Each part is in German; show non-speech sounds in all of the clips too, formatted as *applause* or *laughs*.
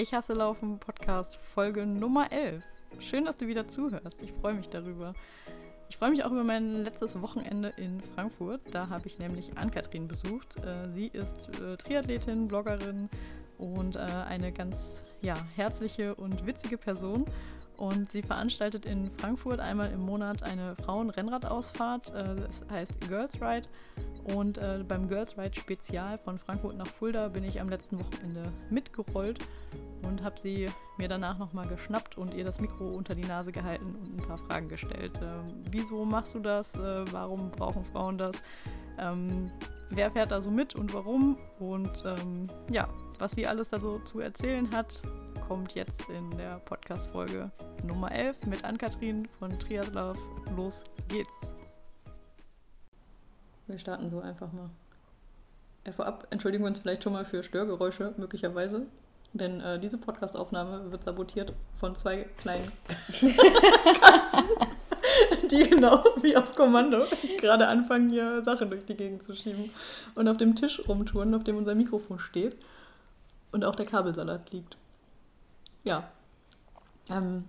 Ich hasse Laufen Podcast Folge Nummer 11. Schön, dass du wieder zuhörst. Ich freue mich darüber. Ich freue mich auch über mein letztes Wochenende in Frankfurt. Da habe ich nämlich Ann-Kathrin besucht. Äh, sie ist äh, Triathletin, Bloggerin und äh, eine ganz ja, herzliche und witzige Person. Und sie veranstaltet in Frankfurt einmal im Monat eine Frauen-Rennradausfahrt. Das heißt Girls Ride. Und beim Girls Ride Spezial von Frankfurt nach Fulda bin ich am letzten Wochenende mitgerollt und habe sie mir danach nochmal geschnappt und ihr das Mikro unter die Nase gehalten und ein paar Fragen gestellt. Ähm, wieso machst du das? Äh, warum brauchen Frauen das? Ähm, wer fährt da so mit und warum? Und ähm, ja, was sie alles da so zu erzählen hat, kommt jetzt in der Podcast-Folge Nummer 11 mit Ann-Kathrin von Triathlon. Los geht's! Wir starten so einfach mal. Ja, vorab entschuldigen wir uns vielleicht schon mal für Störgeräusche, möglicherweise. Denn äh, diese Podcastaufnahme wird sabotiert von zwei kleinen *laughs* Katzen, die genau wie auf Kommando gerade anfangen, hier Sachen durch die Gegend zu schieben und auf dem Tisch rumtouren, auf dem unser Mikrofon steht und auch der Kabelsalat liegt. Ja. Ähm,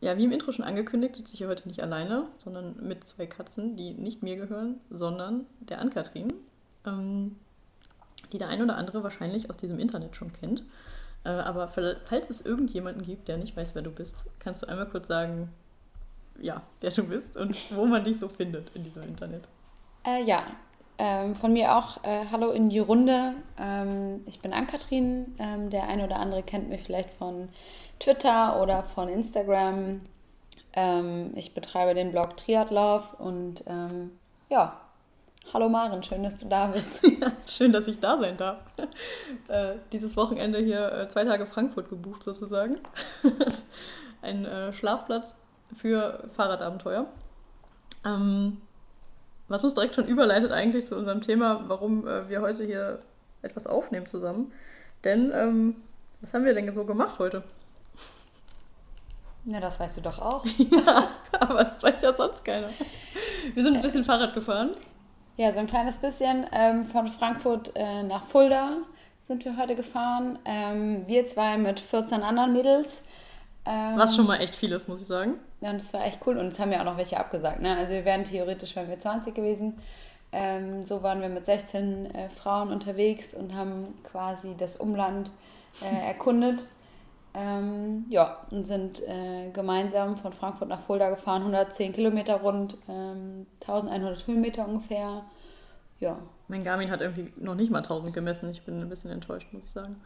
ja, wie im Intro schon angekündigt, sitze ich hier heute nicht alleine, sondern mit zwei Katzen, die nicht mir gehören, sondern der Ann-Kathrin. Ähm, die der ein oder andere wahrscheinlich aus diesem Internet schon kennt. Äh, aber falls es irgendjemanden gibt, der nicht weiß, wer du bist, kannst du einmal kurz sagen, ja, wer du bist und wo man dich so findet in diesem Internet. Äh, ja, ähm, von mir auch äh, Hallo in die Runde. Ähm, ich bin Ann-Kathrin. Ähm, der eine oder andere kennt mich vielleicht von Twitter oder von Instagram. Ähm, ich betreibe den Blog Triathlov und ähm, ja, Hallo Maren, schön, dass du da bist. *laughs* Ja, schön, dass ich da sein darf. Äh, dieses Wochenende hier äh, zwei Tage Frankfurt gebucht sozusagen. *laughs* Ein äh, Schlafplatz für Fahrradabenteuer. Ähm, was uns direkt schon überleitet eigentlich zu unserem Thema, warum äh, wir heute hier etwas aufnehmen zusammen. Denn ähm, was haben wir denn so gemacht heute? Na, das weißt du doch auch. *laughs* ja, aber das weiß ja sonst keiner. Wir sind ein bisschen Fahrrad gefahren. Ja, so ein kleines bisschen. Ähm, von Frankfurt äh, nach Fulda sind wir heute gefahren. Ähm, wir zwei mit 14 anderen Mädels. Ähm, Was schon mal echt viel ist, muss ich sagen. Ja, und das war echt cool. Und es haben ja auch noch welche abgesagt. Ne? Also wir wären theoretisch, wären wir 20 gewesen. Ähm, so waren wir mit 16 äh, Frauen unterwegs und haben quasi das Umland äh, *laughs* erkundet. Ähm, ja, und sind äh, gemeinsam von Frankfurt nach Fulda gefahren, 110 Kilometer rund, ähm, 1100 Höhenmeter ungefähr. Ja. Mein Garmin hat irgendwie noch nicht mal 1000 gemessen. Ich bin ein bisschen enttäuscht, muss ich sagen.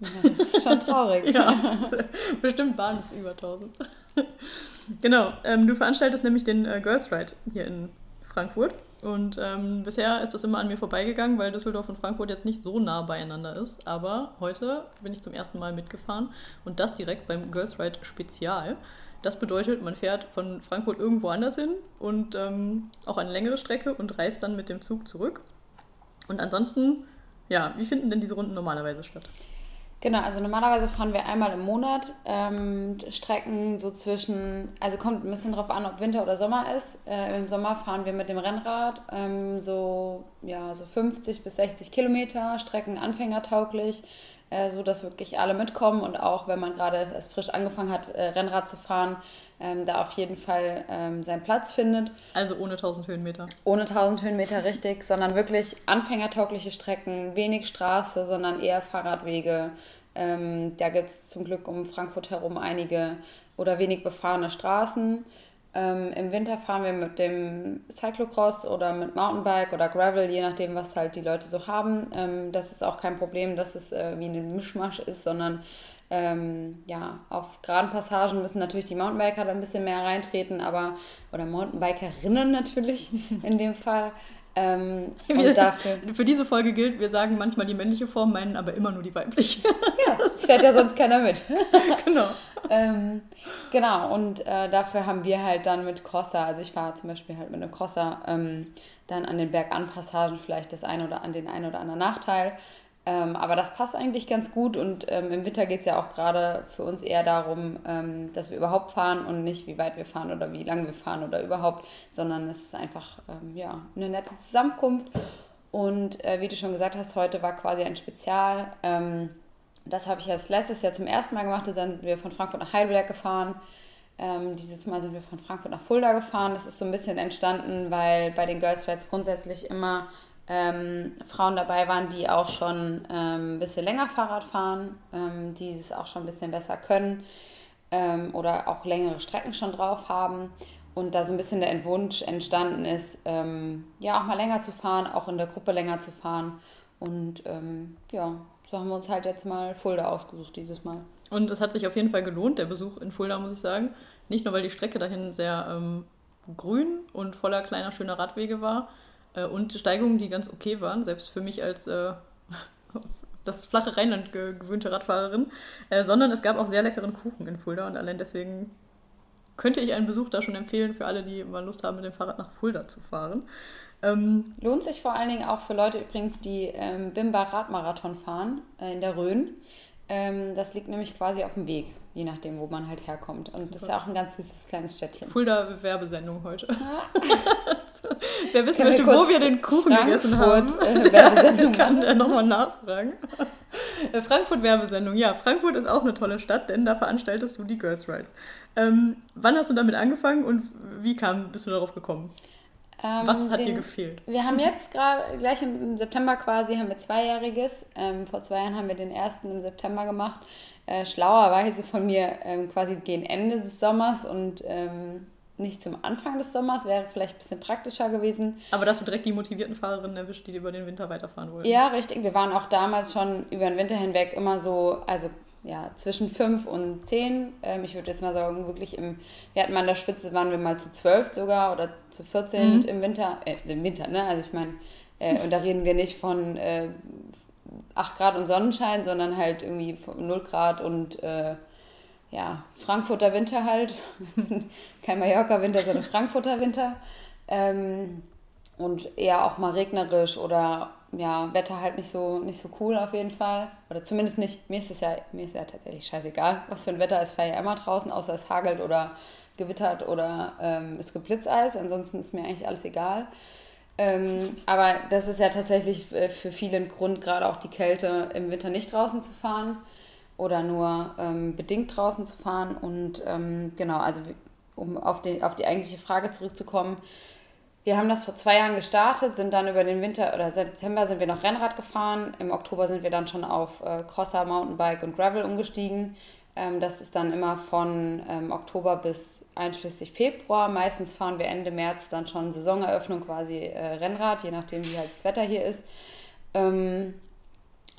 Ja, das ist schon traurig. *laughs* ja, bestimmt waren es über 1000. *laughs* genau, ähm, du veranstaltest nämlich den äh, Girls Ride hier in Frankfurt. Und ähm, bisher ist das immer an mir vorbeigegangen, weil Düsseldorf und Frankfurt jetzt nicht so nah beieinander ist. Aber heute bin ich zum ersten Mal mitgefahren und das direkt beim Girls Ride Spezial. Das bedeutet, man fährt von Frankfurt irgendwo anders hin und ähm, auch eine längere Strecke und reist dann mit dem Zug zurück. Und ansonsten, ja, wie finden denn diese Runden normalerweise statt? Genau, also normalerweise fahren wir einmal im Monat ähm, Strecken so zwischen, also kommt ein bisschen drauf an, ob Winter oder Sommer ist. Äh, Im Sommer fahren wir mit dem Rennrad ähm, so, ja, so 50 bis 60 Kilometer, Strecken anfängertauglich, äh, so dass wirklich alle mitkommen und auch wenn man gerade erst frisch angefangen hat, äh, Rennrad zu fahren, ähm, da auf jeden Fall ähm, seinen Platz findet. Also ohne 1000 Höhenmeter. Ohne 1000 Höhenmeter, richtig, sondern wirklich anfängertaugliche Strecken, wenig Straße, sondern eher Fahrradwege. Ähm, da gibt es zum Glück um Frankfurt herum einige oder wenig befahrene Straßen. Ähm, Im Winter fahren wir mit dem Cyclocross oder mit Mountainbike oder Gravel, je nachdem, was halt die Leute so haben. Ähm, das ist auch kein Problem, dass es äh, wie ein Mischmasch ist, sondern ähm, ja, auf geraden Passagen müssen natürlich die Mountainbiker da ein bisschen mehr reintreten, aber, oder Mountainbikerinnen natürlich *laughs* in dem Fall. Ähm, wir, dafür, *laughs* für diese Folge gilt, wir sagen manchmal die männliche Form, meinen aber immer nur die weibliche. ja, das fährt ja sonst keiner mit. *laughs* genau. ähm, genau, und äh, dafür haben wir halt dann mit Crosser, also ich fahre zum Beispiel halt mit einem Crosser, ähm, dann an den Berganpassagen vielleicht das ein oder an den einen oder anderen Nachteil. Ähm, aber das passt eigentlich ganz gut und ähm, im Winter geht es ja auch gerade für uns eher darum, ähm, dass wir überhaupt fahren und nicht, wie weit wir fahren oder wie lange wir fahren oder überhaupt, sondern es ist einfach ähm, ja, eine nette Zusammenkunft. Und äh, wie du schon gesagt hast, heute war quasi ein Spezial. Ähm, Das habe ich jetzt letztes Jahr zum ersten Mal gemacht. Da sind wir von Frankfurt nach Heidelberg gefahren. Ähm, dieses Mal sind wir von Frankfurt nach Fulda gefahren. Das ist so ein bisschen entstanden, weil bei den Girls Rides grundsätzlich immer ähm, Frauen dabei waren, die auch schon ähm, ein bisschen länger Fahrrad fahren, ähm, die es auch schon ein bisschen besser können ähm, oder auch längere Strecken schon drauf haben. Und da so ein bisschen der Entwunsch entstanden ist, ähm, ja, auch mal länger zu fahren, auch in der Gruppe länger zu fahren. Und ähm, ja, so haben wir uns halt jetzt mal Fulda ausgesucht dieses Mal. Und es hat sich auf jeden Fall gelohnt, der Besuch in Fulda, muss ich sagen. Nicht nur, weil die Strecke dahin sehr grün und voller kleiner, schöner Radwege war äh, und Steigungen, die ganz okay waren, selbst für mich als äh, *laughs* das flache Rheinland gewöhnte Radfahrerin, äh, sondern es gab auch sehr leckeren Kuchen in Fulda und allein deswegen könnte ich einen Besuch da schon empfehlen für alle, die mal Lust haben, mit dem Fahrrad nach Fulda zu fahren. Ähm, Lohnt sich vor allen Dingen auch für Leute übrigens, die ähm, Bimba Radmarathon fahren äh, in der Rhön. Ähm, das liegt nämlich quasi auf dem Weg, je nachdem, wo man halt herkommt. Und Super. das ist ja auch ein ganz süßes kleines Städtchen. Fulda Werbesendung heute. *laughs* Wer wissen möchte, wo wir den Kuchen Frankfurt, gegessen haben, *laughs* äh, Werbesendung kann er nochmal nachfragen. Äh, Frankfurt Werbesendung, ja, Frankfurt ist auch eine tolle Stadt, denn da veranstaltest du die Girls Rides. Ähm, wann hast du damit angefangen und wie kam, bist du darauf gekommen? Ähm, Was hat den, dir gefehlt? Wir haben jetzt gerade, gleich im September quasi, haben wir Zweijähriges. Ähm, vor zwei Jahren haben wir den ersten im September gemacht. Äh, schlauerweise von mir ähm, quasi gegen Ende des Sommers und ähm, nicht zum Anfang des Sommers, wäre vielleicht ein bisschen praktischer gewesen. Aber dass du direkt die motivierten Fahrerinnen erwischt, die über den Winter weiterfahren wollten. Ja, richtig. Wir waren auch damals schon über den Winter hinweg immer so, also ja, zwischen fünf und zehn. Ähm, ich würde jetzt mal sagen, wirklich im, wir hatten mal an der Spitze, waren wir mal zu zwölf sogar oder zu 14 mhm. im Winter, äh, im Winter, ne? Also ich meine, äh, und da reden wir nicht von äh, 8 Grad und Sonnenschein, sondern halt irgendwie von 0 Grad und äh, ja, Frankfurter Winter halt. *laughs* Kein Mallorca-Winter, sondern Frankfurter Winter. Ähm, und eher auch mal regnerisch oder ja, Wetter halt nicht so, nicht so cool auf jeden Fall. Oder zumindest nicht, mir ist es ja, mir ist ja tatsächlich scheißegal, was für ein Wetter ist, fahre ja immer draußen, außer es hagelt oder gewittert oder ähm, es gibt Blitzeis. Ansonsten ist mir eigentlich alles egal. Ähm, aber das ist ja tatsächlich äh, für viele ein Grund, gerade auch die Kälte im Winter nicht draußen zu fahren oder nur ähm, bedingt draußen zu fahren. Und ähm, genau, also um auf, den, auf die eigentliche Frage zurückzukommen, wir haben das vor zwei Jahren gestartet, sind dann über den Winter oder September sind wir noch Rennrad gefahren. Im Oktober sind wir dann schon auf äh, Crosser, Mountainbike und Gravel umgestiegen. Ähm, das ist dann immer von ähm, Oktober bis einschließlich Februar. Meistens fahren wir Ende März dann schon Saisoneröffnung quasi äh, Rennrad, je nachdem wie halt das Wetter hier ist. Ähm,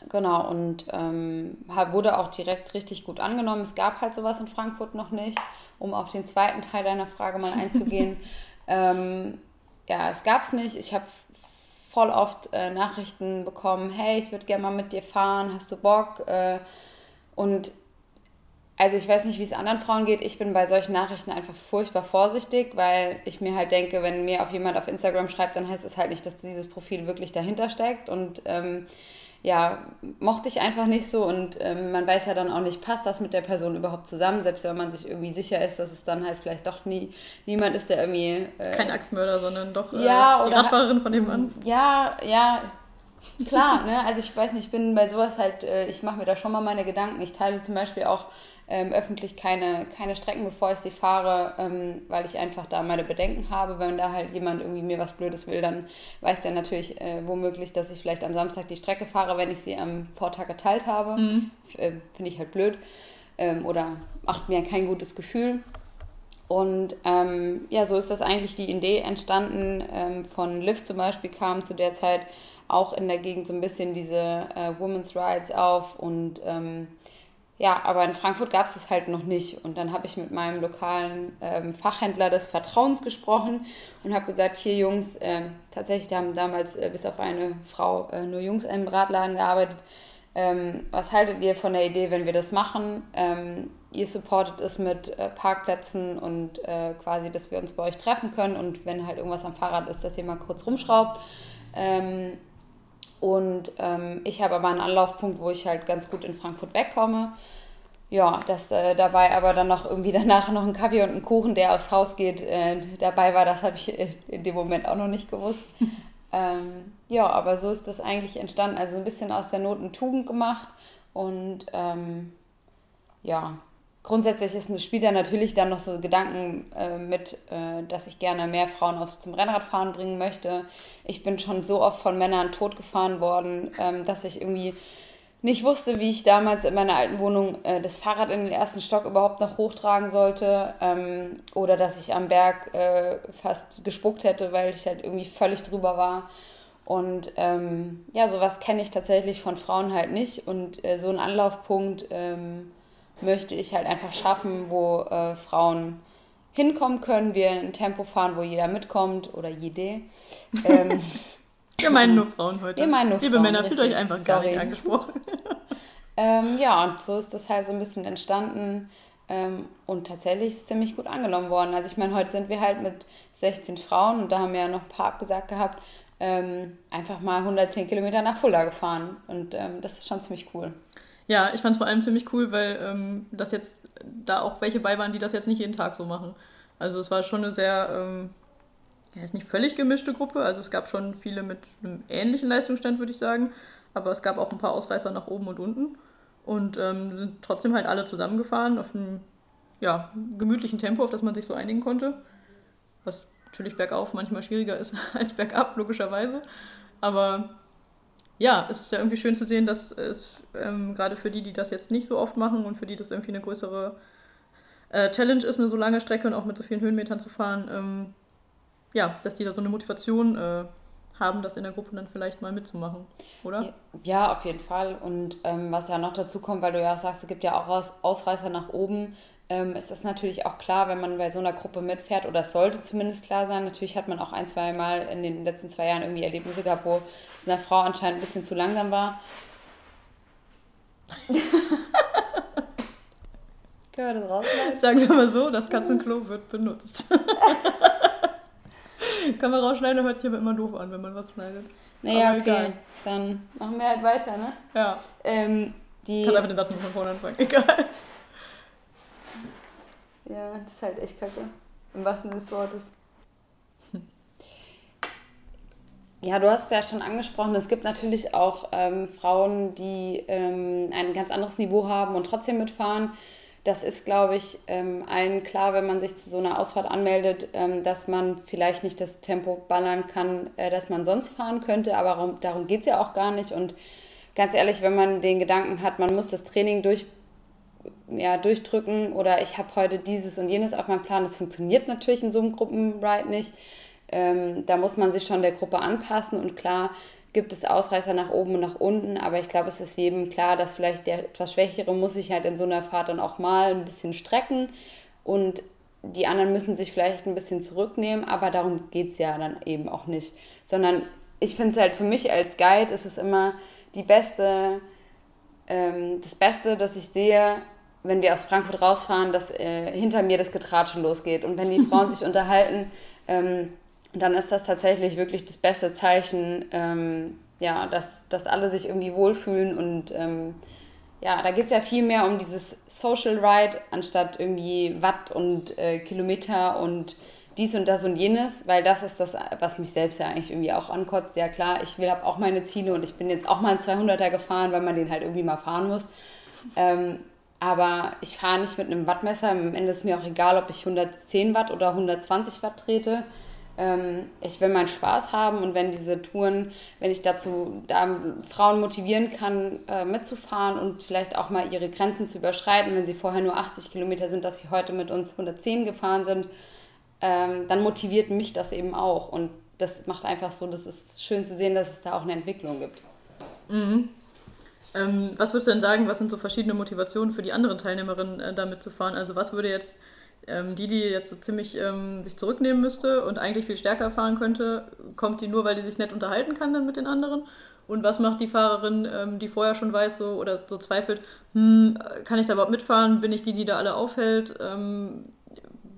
genau, und ähm, wurde auch direkt richtig gut angenommen. Es gab halt sowas in Frankfurt noch nicht, um auf den zweiten Teil deiner Frage mal einzugehen. *laughs* ähm, ja, es gab es nicht. Ich habe voll oft äh, Nachrichten bekommen, hey, ich würde gerne mal mit dir fahren, hast du Bock? Äh, und also ich weiß nicht, wie es anderen Frauen geht. Ich bin bei solchen Nachrichten einfach furchtbar vorsichtig, weil ich mir halt denke, wenn mir auf jemand auf Instagram schreibt, dann heißt es halt nicht, dass dieses Profil wirklich dahinter steckt. Und ähm, ja, mochte ich einfach nicht so und ähm, man weiß ja dann auch nicht, passt das mit der Person überhaupt zusammen, selbst wenn man sich irgendwie sicher ist, dass es dann halt vielleicht doch nie niemand ist, der irgendwie. Äh, Kein Axtmörder, sondern doch äh, ja, die Radfahrerin von dem Mann. Ja, ja, klar, ne? Also ich weiß nicht, ich bin bei sowas halt, äh, ich mache mir da schon mal meine Gedanken. Ich teile zum Beispiel auch ähm, öffentlich keine, keine Strecken, bevor ich sie fahre, ähm, weil ich einfach da meine Bedenken habe. Wenn da halt jemand irgendwie mir was Blödes will, dann weiß der natürlich äh, womöglich, dass ich vielleicht am Samstag die Strecke fahre, wenn ich sie am Vortag geteilt habe. Mhm. Äh, Finde ich halt blöd. Ähm, oder macht mir kein gutes Gefühl. Und ähm, ja, so ist das eigentlich die Idee entstanden. Ähm, von Liv zum Beispiel kam zu der Zeit auch in der Gegend so ein bisschen diese äh, Women's Rights auf und ähm, ja, aber in Frankfurt gab es das halt noch nicht. Und dann habe ich mit meinem lokalen ähm, Fachhändler des Vertrauens gesprochen und habe gesagt, hier Jungs, äh, tatsächlich haben damals äh, bis auf eine Frau äh, nur Jungs im Radladen gearbeitet. Ähm, was haltet ihr von der Idee, wenn wir das machen? Ähm, ihr supportet es mit äh, Parkplätzen und äh, quasi, dass wir uns bei euch treffen können und wenn halt irgendwas am Fahrrad ist, dass ihr mal kurz rumschraubt. Und ähm, ich habe aber einen Anlaufpunkt, wo ich halt ganz gut in Frankfurt wegkomme. Ja, das äh, dabei aber dann noch irgendwie *laughs* danach noch ein Kaffee und ein Kuchen, der aufs Haus geht, äh, dabei war, das habe ich in dem Moment auch noch nicht gewusst. *laughs* ähm, ja, aber so ist das eigentlich entstanden. Also ein bisschen aus der Not eine Tugend gemacht. Und ähm, ja, grundsätzlich ist, spielt da natürlich dann noch so Gedanken äh, mit, äh, dass ich gerne mehr Frauen aus, zum Rennradfahren bringen möchte. Ich bin schon so oft von Männern totgefahren worden, ähm, dass ich irgendwie nicht wusste, wie ich damals in meiner alten Wohnung äh, das Fahrrad in den ersten Stock überhaupt noch hochtragen sollte. Ähm, oder dass ich am Berg äh, fast gespuckt hätte, weil ich halt irgendwie völlig drüber war. Und ähm, ja, sowas kenne ich tatsächlich von Frauen halt nicht. Und äh, so einen Anlaufpunkt ähm, möchte ich halt einfach schaffen, wo äh, Frauen hinkommen können, wir ein Tempo fahren, wo jeder mitkommt oder jede. *laughs* Ähm, wir meinen nur Frauen heute. Wir meinen nur Liebe Frauen, Männer, fühlt euch einfach Sorry. gar nicht angesprochen. *laughs* ähm, ja, und so ist das halt so ein bisschen entstanden. Ähm, und tatsächlich ist es ziemlich gut angenommen worden. Also ich meine, heute sind wir halt mit 16 Frauen und da haben wir ja noch ein paar abgesagt gehabt, ähm, einfach mal 110 Kilometer nach Fulda gefahren. Und ähm, das ist schon ziemlich cool. Ja, ich fand es vor allem ziemlich cool, weil ähm, das jetzt da auch welche bei waren, die das jetzt nicht jeden Tag so machen. Also es war schon eine sehr, ähm, ja, ist nicht völlig gemischte Gruppe. Also es gab schon viele mit einem ähnlichen Leistungsstand, würde ich sagen. Aber es gab auch ein paar Ausreißer nach oben und unten. Und ähm, sind trotzdem halt alle zusammengefahren auf einem ja, gemütlichen Tempo, auf das man sich so einigen konnte. Was natürlich bergauf manchmal schwieriger ist *laughs* als bergab, logischerweise. Aber ja, es ist ja irgendwie schön zu sehen, dass es ähm, gerade für die, die das jetzt nicht so oft machen und für die das irgendwie eine größere äh, Challenge ist, eine so lange Strecke und auch mit so vielen Höhenmetern zu fahren, ähm, ja, dass die da so eine Motivation äh, haben, das in der Gruppe dann vielleicht mal mitzumachen, oder? Ja, auf jeden Fall. Und ähm, was ja noch dazu kommt, weil du ja sagst, es gibt ja auch Ausreißer nach oben, ähm, ist das natürlich auch klar, wenn man bei so einer Gruppe mitfährt, oder es sollte zumindest klar sein. Natürlich hat man auch ein, zwei Mal in den letzten zwei Jahren irgendwie Erlebnisse gehabt, wo es einer Frau anscheinend ein bisschen zu langsam war. *laughs* Können wir das rausschneiden? Sagen wir mal so, das Katzenklo wird benutzt. *laughs* Kann man rausschneiden, hört sich aber immer doof an, wenn man was schneidet. Naja, aber okay. Egal. Dann machen wir halt weiter, ne? Ja. Ähm, die... Kannst einfach den Satz noch von vorne anfangen. *laughs* Egal. Ja, das ist halt echt kacke. Im wahrsten Sinne des Wortes. *laughs* Ja, du hast es ja schon angesprochen. Es gibt natürlich auch ähm, Frauen, die ähm, ein ganz anderes Niveau haben und trotzdem mitfahren. Das ist, glaube ich, ähm, allen klar, wenn man sich zu so einer Ausfahrt anmeldet, ähm, dass man vielleicht nicht das Tempo ballern kann, äh, das man sonst fahren könnte. Aber darum, geht es ja auch gar nicht. Und ganz ehrlich, wenn man den Gedanken hat, man muss das Training durch ja, durchdrücken oder ich habe heute dieses und jenes auf meinem Plan. Das funktioniert natürlich in so einem Gruppenride nicht. Ähm, da muss man sich schon der Gruppe anpassen und klar gibt es Ausreißer nach oben und nach unten, aber ich glaube, es ist jedem klar, dass vielleicht der etwas Schwächere muss sich halt in so einer Fahrt dann auch mal ein bisschen strecken und die anderen müssen sich vielleicht ein bisschen zurücknehmen, aber darum geht es ja dann eben auch nicht. Sondern ich finde es halt für mich als Guide ist es immer die beste, ähm, das Beste, dass ich sehe, wenn wir aus Frankfurt rausfahren, dass äh, hinter mir das Getratsche losgeht. Und wenn die Frauen sich *laughs* unterhalten, ähm, dann ist das tatsächlich wirklich das beste Zeichen, ähm, ja, dass, dass alle sich irgendwie wohlfühlen. Und ähm, ja, da geht es ja viel mehr um dieses Social Ride, anstatt irgendwie Watt und äh, Kilometer und dies und das und jenes, weil das ist das, was mich selbst ja eigentlich irgendwie auch ankotzt. Ja klar, ich will habe auch meine Ziele und ich bin jetzt auch mal einen 200er gefahren, weil man den halt irgendwie mal fahren muss. Ähm, aber ich fahre nicht mit einem Wattmesser. Am Ende ist mir auch egal, ob ich 110 Watt oder 120 Watt trete. Ähm, ich will meinen Spaß haben und wenn diese Touren, wenn ich dazu da Frauen motivieren kann, äh, mitzufahren und vielleicht auch mal ihre Grenzen zu überschreiten, wenn sie vorher nur 80 Kilometer sind, dass sie heute mit uns 110 gefahren sind, ähm, dann motiviert mich das eben auch. Und das macht einfach so, das ist schön zu sehen, dass es da auch eine Entwicklung gibt. Mhm. Ähm, was würdest du denn sagen, was sind so verschiedene Motivationen für die anderen Teilnehmerinnen, äh, damit zu fahren? Also was würde jetzt ähm, die, die jetzt so ziemlich ähm, sich zurücknehmen müsste und eigentlich viel stärker fahren könnte, kommt die nur, weil die sich nett unterhalten kann dann mit den anderen? Und was macht die Fahrerin, ähm, die vorher schon weiß so oder so zweifelt, hm, kann ich da überhaupt mitfahren? Bin ich die, die da alle aufhält? Ähm,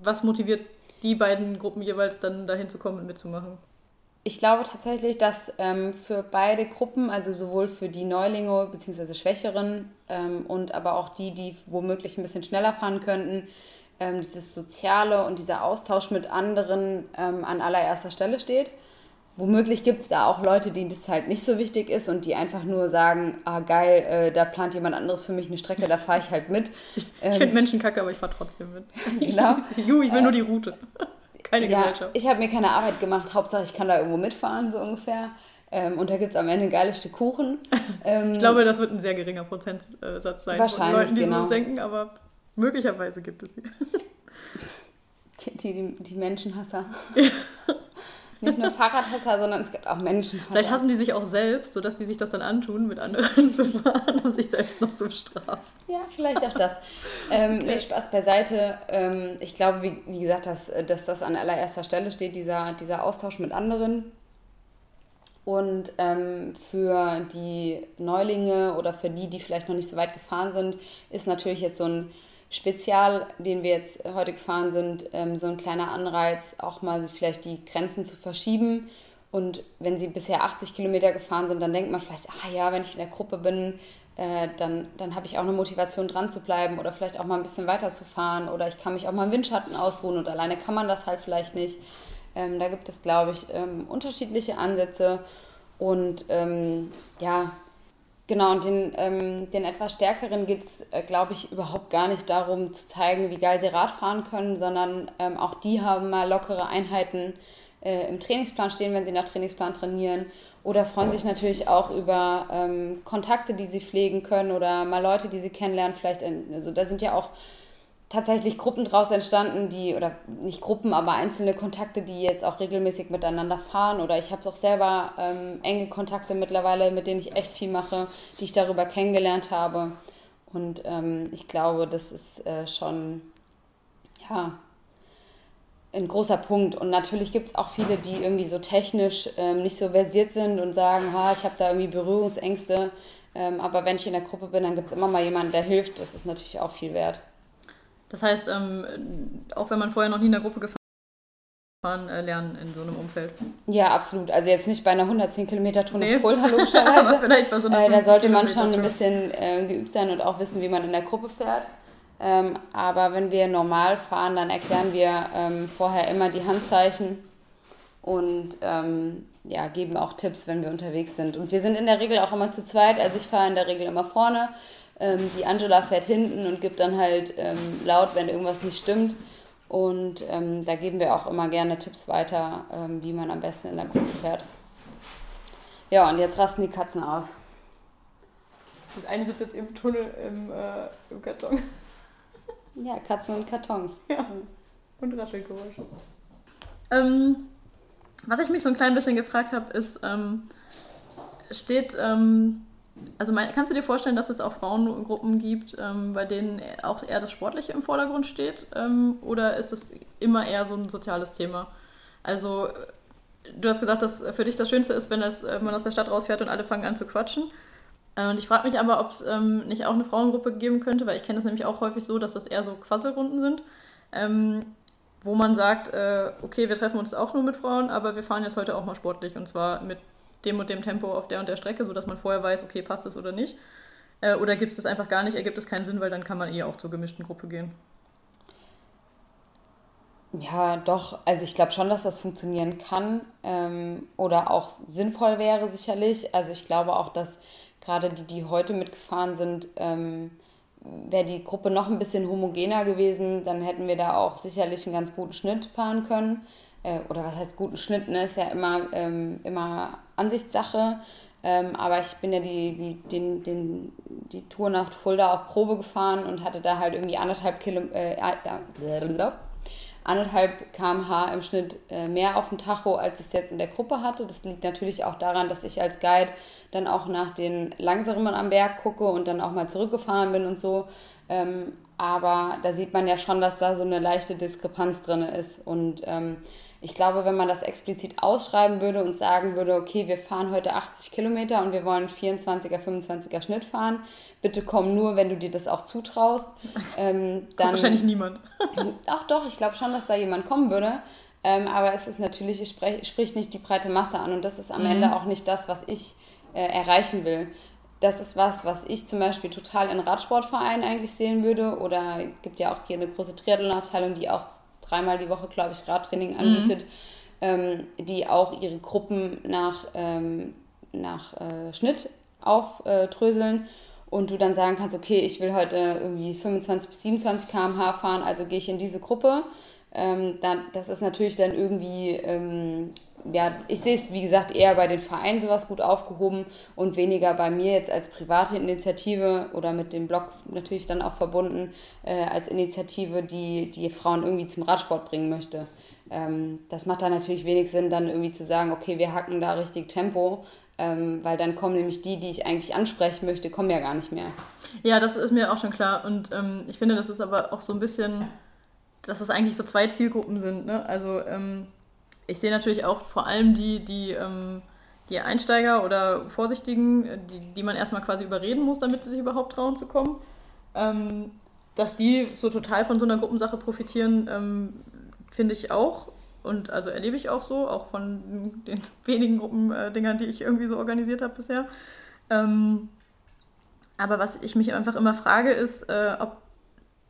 was motiviert die beiden Gruppen jeweils dann dahin zu kommen und mitzumachen? Ich glaube tatsächlich, dass ähm, für beide Gruppen, also sowohl für die Neulinge bzw. Schwächeren ähm, und aber auch die, die womöglich ein bisschen schneller fahren könnten, ähm, dieses Soziale und dieser Austausch mit anderen ähm, an allererster Stelle steht. womöglich gibt es da auch Leute, denen das halt nicht so wichtig ist und die einfach nur sagen, ah geil, äh, da plant jemand anderes für mich eine Strecke, da fahre ich halt mit. ich ähm, finde Menschen kacke, aber ich fahre trotzdem mit. *laughs* Genau. *laughs* Ju, ich will äh, nur die Route. Keine ja, Gesellschaft. Ich habe mir keine Arbeit gemacht, Hauptsache ich kann da irgendwo mitfahren, so ungefähr. Ähm, und da gibt es am Ende ein geiles Stück Kuchen. *laughs* Ähm, ich glaube, das wird ein sehr geringer Prozentsatz sein wahrscheinlich, von Leuten, die genau. so denken, aber möglicherweise gibt es sie. Die, die, die Menschenhasser. Ja. *laughs* Nicht nur Fahrradhasser, sondern es gibt auch Menschenhasser. Vielleicht hassen die sich auch selbst, sodass sie sich das dann antun, mit anderen *laughs* zu fahren, um sich selbst noch zu strafen. Ja, vielleicht auch das. ähm, okay. nee, Spaß beiseite. Ähm, ich glaube, wie, wie gesagt, dass, dass das an allererster Stelle steht, dieser, dieser Austausch mit anderen. Und ähm, für die Neulinge oder für die, die vielleicht noch nicht so weit gefahren sind, ist natürlich jetzt so ein Spezial, den wir jetzt heute gefahren sind, ähm, so ein kleiner Anreiz, auch mal vielleicht die Grenzen zu verschieben. Und wenn Sie bisher 80 Kilometer gefahren sind, dann denkt man vielleicht, ah ja, wenn ich in der Gruppe bin, äh, dann, dann habe ich auch eine Motivation dran zu bleiben oder vielleicht auch mal ein bisschen weiter zu fahren oder ich kann mich auch mal im Windschatten ausruhen und alleine kann man das halt vielleicht nicht. Ähm, da gibt es, glaube ich, ähm, unterschiedliche Ansätze und ähm, ja, Genau, und den, ähm, den etwas stärkeren geht es, äh, glaube ich, überhaupt gar nicht darum zu zeigen, wie geil sie Rad fahren können, sondern ähm, auch die haben mal lockere Einheiten äh, im Trainingsplan stehen, wenn sie nach Trainingsplan trainieren. Oder freuen sich natürlich auch über ähm, Kontakte, die sie pflegen können oder mal Leute, die sie kennenlernen. Vielleicht, in, also da sind ja auch tatsächlich Gruppen draus entstanden, die, oder nicht Gruppen, aber einzelne Kontakte, die jetzt auch regelmäßig miteinander fahren. Oder ich habe auch selber ähm, enge Kontakte mittlerweile, mit denen ich echt viel mache, die ich darüber kennengelernt habe. Und ähm, ich glaube, das ist äh, schon, ja, ein großer Punkt. Und natürlich gibt es auch viele, die irgendwie so technisch ähm, nicht so versiert sind und sagen, ha, ich habe da irgendwie Berührungsängste. Ähm, aber wenn ich in der Gruppe bin, dann gibt es immer mal jemanden, der hilft. Das ist natürlich auch viel wert. Das heißt, ähm, auch wenn man vorher noch nie in der Gruppe gefahren fahren äh, lernen in so einem Umfeld. Ja, absolut. Also jetzt nicht bei einer 110 Kilometer Tour nee. Fulda *laughs* logischerweise. vielleicht bei so einer äh, Da sollte man schon ein bisschen äh, geübt sein und auch wissen, wie man in der Gruppe fährt. Ähm, aber wenn wir normal fahren, dann erklären wir ähm, vorher immer die Handzeichen und ähm, ja, geben auch Tipps, wenn wir unterwegs sind. Und wir sind in der Regel auch immer zu zweit. Also ich fahre in der Regel immer vorne. Ähm, die Angela fährt hinten und gibt dann halt ähm, laut, wenn irgendwas nicht stimmt. Und ähm, da geben wir auch immer gerne Tipps weiter, ähm, wie man am besten in der Gruppe fährt. Ja, und jetzt rasten die Katzen aus. Und eine sitzt jetzt im Tunnel im, äh, im Karton. Ja, Katzen und Kartons. Ja. Und Raschelgeräusche. Ähm, was ich mich so ein klein bisschen gefragt habe, ist, ähm, steht ähm, also mein, kannst du dir vorstellen, dass es auch Frauengruppen gibt, ähm, bei denen auch eher das Sportliche im Vordergrund steht? Ähm, oder ist es immer eher so ein soziales Thema? Also du hast gesagt, dass für dich das Schönste ist, wenn das, äh, man aus der Stadt rausfährt und alle fangen an zu quatschen. Äh, und ich frage mich aber, ob es ähm, nicht auch eine Frauengruppe geben könnte, weil ich kenne das nämlich auch häufig so, dass das eher so Quasselrunden sind, ähm, wo man sagt, äh, okay, wir treffen uns auch nur mit Frauen, aber wir fahren jetzt heute auch mal sportlich und zwar mit dem und dem Tempo auf der und der Strecke, sodass man vorher weiß, okay, passt es oder nicht? Äh, oder gibt es das einfach gar nicht, ergibt es keinen Sinn, weil dann kann man eh auch zur gemischten Gruppe gehen? Ja, doch. Also ich glaube schon, dass das funktionieren kann ähm, oder auch sinnvoll wäre sicherlich. Also ich glaube auch, dass gerade die, die heute mitgefahren sind, ähm, wäre die Gruppe noch ein bisschen homogener gewesen, dann hätten wir da auch sicherlich einen ganz guten Schnitt fahren können äh, oder was heißt guten Schnitt, ne? ist ja immer, ähm, immer Ansichtssache. Ähm, aber ich bin ja die, die, den, den, die Tour nach Fulda auch Probe gefahren und hatte da halt irgendwie anderthalb Kilo, äh, anderthalb kmh im Schnitt äh, mehr auf dem Tacho, als ich es jetzt in der Gruppe hatte. Das liegt natürlich auch daran, dass ich als Guide dann auch nach den langsamen am Berg gucke und dann auch mal zurückgefahren bin und so. Ähm, aber da sieht man ja schon, dass da so eine leichte Diskrepanz drin ist. Und ähm, ich glaube, wenn man das explizit ausschreiben würde und sagen würde, okay, wir fahren heute 80 Kilometer und wir wollen 24er, 25er Schnitt fahren, bitte komm nur, wenn du dir das auch zutraust. *laughs* Ähm, dann, wahrscheinlich niemand. *laughs* ach doch, ich glaube schon, dass da jemand kommen würde. Ähm, aber es ist natürlich, es spricht nicht die breite Masse an und das ist am mhm. Ende auch nicht das, was ich äh, erreichen will. Das ist was, was ich zum Beispiel total in Radsportvereinen eigentlich sehen würde. Oder es gibt ja auch hier eine große Triathlon-Abteilung, die auch dreimal die Woche, glaube ich, Radtraining mhm. anbietet. Mhm. ähm, die auch ihre Gruppen nach, ähm, nach äh, Schnitt aufdröseln und du dann sagen kannst, okay, ich will heute irgendwie 25 bis 27 km/h fahren, also gehe ich in diese Gruppe. Ähm, dann, das ist natürlich dann irgendwie, ähm, ja, ich sehe es wie gesagt eher bei den Vereinen sowas gut aufgehoben und weniger bei mir jetzt als private Initiative oder mit dem Blog natürlich dann auch verbunden äh, als Initiative, die die Frauen irgendwie zum Radsport bringen möchte. Ähm, das macht dann natürlich wenig Sinn, dann irgendwie zu sagen, okay, wir hacken da richtig Tempo, ähm, weil dann kommen nämlich die, die ich eigentlich ansprechen möchte, kommen ja gar nicht mehr. Ja, das ist mir auch schon klar. Und ähm, ich finde, das ist aber auch so ein bisschen, dass es eigentlich so zwei Zielgruppen sind. Ne? Also ähm, ich sehe natürlich auch vor allem die, die, ähm, die Einsteiger oder Vorsichtigen, die, die man erstmal quasi überreden muss, damit sie sich überhaupt trauen zu kommen. Ähm, dass die so total von so einer Gruppensache profitieren, ähm, finde ich auch und also erlebe ich auch so, auch von den *laughs* wenigen Gruppendingern, die ich irgendwie so organisiert habe bisher. Ähm, aber was ich mich einfach immer frage, ist, äh, ob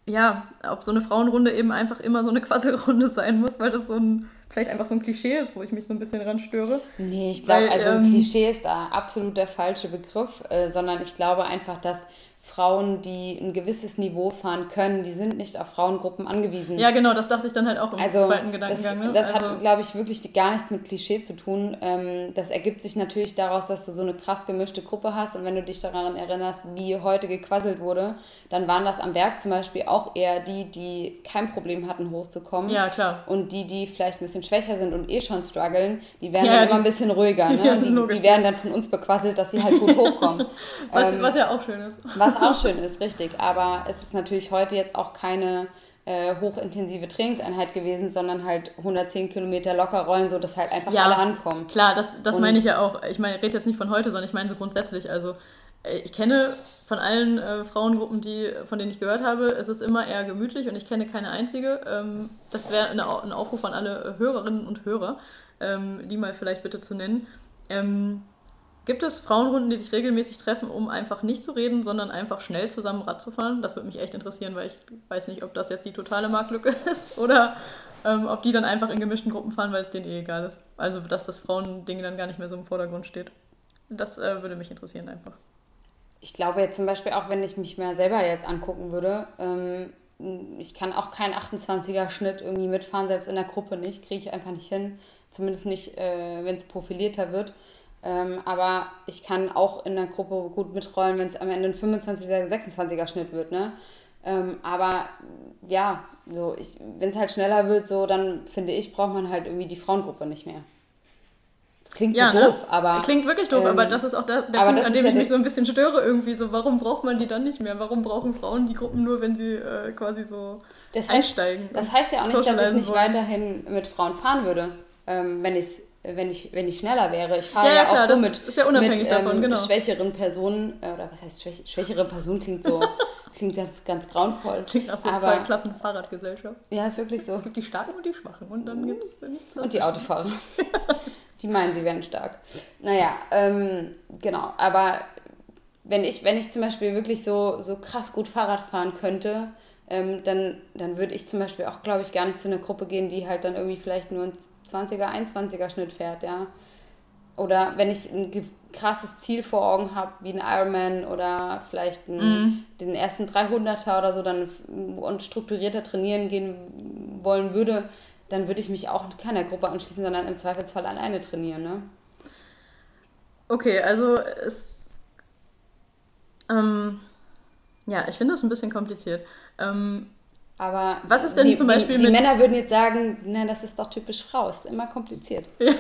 ja, ob so eine Frauenrunde eben einfach immer so eine *laughs* Quasselrunde sein muss, weil das so ein, vielleicht einfach so ein Klischee ist, wo ich mich so ein bisschen dran störe. Nee, ich glaube, also ähm, Klischee ist da absolut der falsche Begriff, äh, sondern ich glaube einfach, dass Frauen, die ein gewisses Niveau fahren können, die sind nicht auf Frauengruppen angewiesen. Ja, genau, das dachte ich dann halt auch im also, zweiten Gedankengang. Das, ne? das also, hat, glaube ich, wirklich gar nichts mit Klischee zu tun. Ähm, das ergibt sich natürlich daraus, dass du so eine krass gemischte Gruppe hast und wenn du dich daran erinnerst, wie heute gequasselt wurde, dann waren das am Berg zum Beispiel auch eher die, die kein Problem hatten, hochzukommen. Ja, klar. Und die, die vielleicht ein bisschen schwächer sind und eh schon strugglen, die werden ja, dann immer ein bisschen ruhiger. Ne? *laughs* Ja, die, die werden dann von uns bequasselt, dass sie halt gut hochkommen. *laughs* was, ähm, was ja auch schön ist. Was auch schön ist, richtig. Aber es ist natürlich heute jetzt auch keine äh, hochintensive Trainingseinheit gewesen, sondern halt 110 Kilometer locker rollen, so dass halt einfach ja, alle ankommen. Klar, das, das meine ich ja auch. Ich meine, ich rede jetzt nicht von heute, sondern ich meine so grundsätzlich. Also äh, ich kenne von allen äh, Frauengruppen, die, von denen ich gehört habe, es ist immer eher gemütlich und ich kenne keine einzige. Ähm, das wäre ein Aufruf an alle Hörerinnen und Hörer, ähm, die mal vielleicht bitte zu nennen. Ähm, Gibt es Frauenrunden, die sich regelmäßig treffen, um einfach nicht zu reden, sondern einfach schnell zusammen Rad zu fahren? Das würde mich echt interessieren, weil ich weiß nicht, ob das jetzt die totale Marktlücke *laughs* ist oder ähm, ob die dann einfach in gemischten Gruppen fahren, weil es denen eh egal ist. Also, dass das Frauending dann gar nicht mehr so im Vordergrund steht. Das äh, würde mich interessieren einfach. Ich glaube jetzt zum Beispiel auch, wenn ich mich mal selber jetzt angucken würde, ähm, ich kann auch keinen 28er Schnitt irgendwie mitfahren, selbst in der Gruppe nicht, kriege ich einfach nicht hin. Zumindest nicht, äh, wenn es profilierter wird. Ähm, aber ich kann auch in der Gruppe gut mitrollen, wenn es am Ende ein 25er, 26er Schnitt wird. Ne? Ähm, aber ja, so wenn es halt schneller wird, so dann finde ich, braucht man halt irgendwie die Frauengruppe nicht mehr. Das klingt ja, so ne? doof, ne? aber. Klingt wirklich doof, ähm, aber das ist auch der, der Punkt, an dem ja ich mich so ein bisschen störe irgendwie. So, warum braucht man die dann nicht mehr? Warum brauchen Frauen die Gruppen nur, wenn sie äh, quasi so das heißt, einsteigen? Das heißt ja auch nicht, dass ich nicht wollen. weiterhin mit Frauen fahren würde, ähm, wenn ich es wenn ich, wenn ich schneller wäre. Ich fahre ja, ja, ja, auch so mit, ja mit davon, genau. schwächeren Personen, äh, oder was heißt schwäch, schwächere Person klingt so, *laughs* klingt das ganz grauenvoll. Klingt nach so Aber, zwei Klassen Fahrradgesellschaft. Ja, ist wirklich so. Es gibt die Starken und die Schwachen und dann gibt es nichts Und die Autofahrer. *laughs* *laughs* die meinen, sie wären stark. Naja, ähm, genau. Aber wenn ich, wenn ich zum Beispiel wirklich so, so krass gut Fahrrad fahren könnte, ähm, dann, dann würde ich zum Beispiel auch, glaube ich, gar nicht zu einer Gruppe gehen, die halt dann irgendwie vielleicht nur 20er, 21er Schnitt fährt, ja. Oder wenn ich ein krasses Ziel vor Augen habe, wie ein Ironman oder vielleicht ein, mm. den ersten 300er oder so, dann und strukturierter trainieren gehen wollen würde, dann würde ich mich auch keiner Gruppe anschließen, sondern im Zweifelsfall alleine trainieren, ne? Okay, also es. Ähm, ja, ich finde das ein bisschen kompliziert. Ähm, aber was ist denn die, zum Beispiel die, die Männer würden jetzt sagen, na, das ist doch typisch Frau, ist immer kompliziert. *laughs* Ja.